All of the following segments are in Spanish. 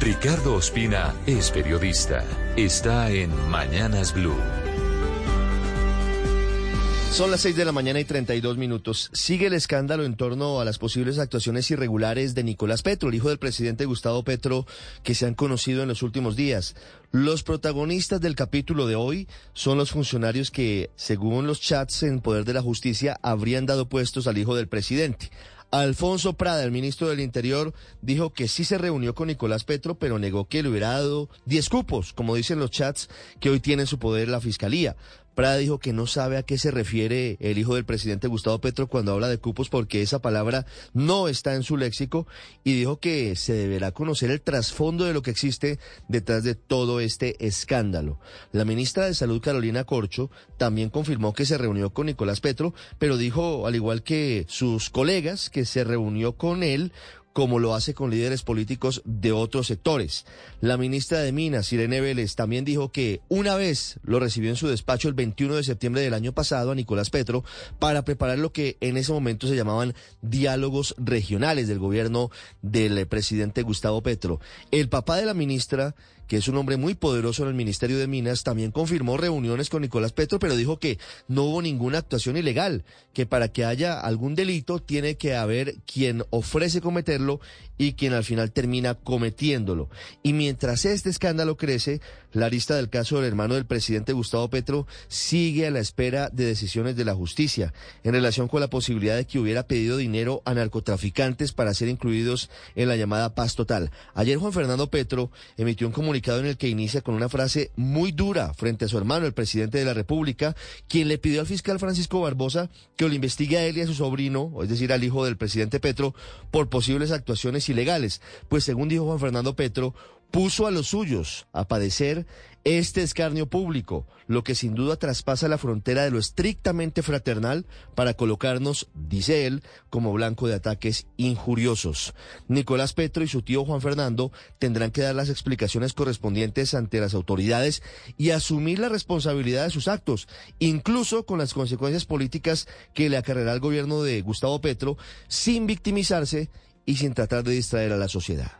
Ricardo Ospina es periodista. Está en Mañanas Blue. Son las 6 de la mañana y 32 minutos. Sigue el escándalo en torno a las posibles actuaciones irregulares de Nicolás Petro, el hijo del presidente Gustavo Petro, que se han conocido en los últimos días. Los protagonistas del capítulo de hoy son los funcionarios que, según los chats en poder de la justicia, habrían dado puestos al hijo del presidente. Alfonso Prada, el ministro del Interior, dijo que sí se reunió con Nicolás Petro, pero negó que le hubiera dado 10 cupos, como dicen los chats que hoy tiene en su poder la Fiscalía. Prada dijo que no sabe a qué se refiere el hijo del presidente Gustavo Petro cuando habla de cupos porque esa palabra no está en su léxico y dijo que se deberá conocer el trasfondo de lo que existe detrás de todo este escándalo. La ministra de Salud Carolina Corcho también confirmó que se reunió con Nicolás Petro, pero dijo, al igual que sus colegas, que se reunió con él como lo hace con líderes políticos de otros sectores. La ministra de Minas, Irene Vélez, también dijo que una vez lo recibió en su despacho el 21 de septiembre del año pasado a Nicolás Petro para preparar lo que en ese momento se llamaban diálogos regionales del gobierno del presidente Gustavo Petro. El papá de la ministra que es un hombre muy poderoso en el Ministerio de Minas, también confirmó reuniones con Nicolás Petro, pero dijo que no hubo ninguna actuación ilegal, que para que haya algún delito tiene que haber quien ofrece cometerlo y quien al final termina cometiéndolo. Y mientras este escándalo crece, la lista del caso del hermano del presidente Gustavo Petro sigue a la espera de decisiones de la justicia en relación con la posibilidad de que hubiera pedido dinero a narcotraficantes para ser incluidos en la llamada paz total. Ayer Juan Fernando Petro emitió un comunicado en el que inicia con una frase muy dura frente a su hermano, el presidente de la República, quien le pidió al fiscal Francisco Barbosa que lo investigue a él y a su sobrino, es decir, al hijo del presidente Petro, por posibles actuaciones ilegales. Pues según dijo Juan Fernando Petro, puso a los suyos a padecer este escarnio público, lo que sin duda traspasa la frontera de lo estrictamente fraternal para colocarnos, dice él, como blanco de ataques injuriosos. Nicolás Petro y su tío Juan Fernando tendrán que dar las explicaciones correspondientes ante las autoridades y asumir la responsabilidad de sus actos, incluso con las consecuencias políticas que le acarreará al gobierno de Gustavo Petro, sin victimizarse y sin tratar de distraer a la sociedad.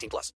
18 plus.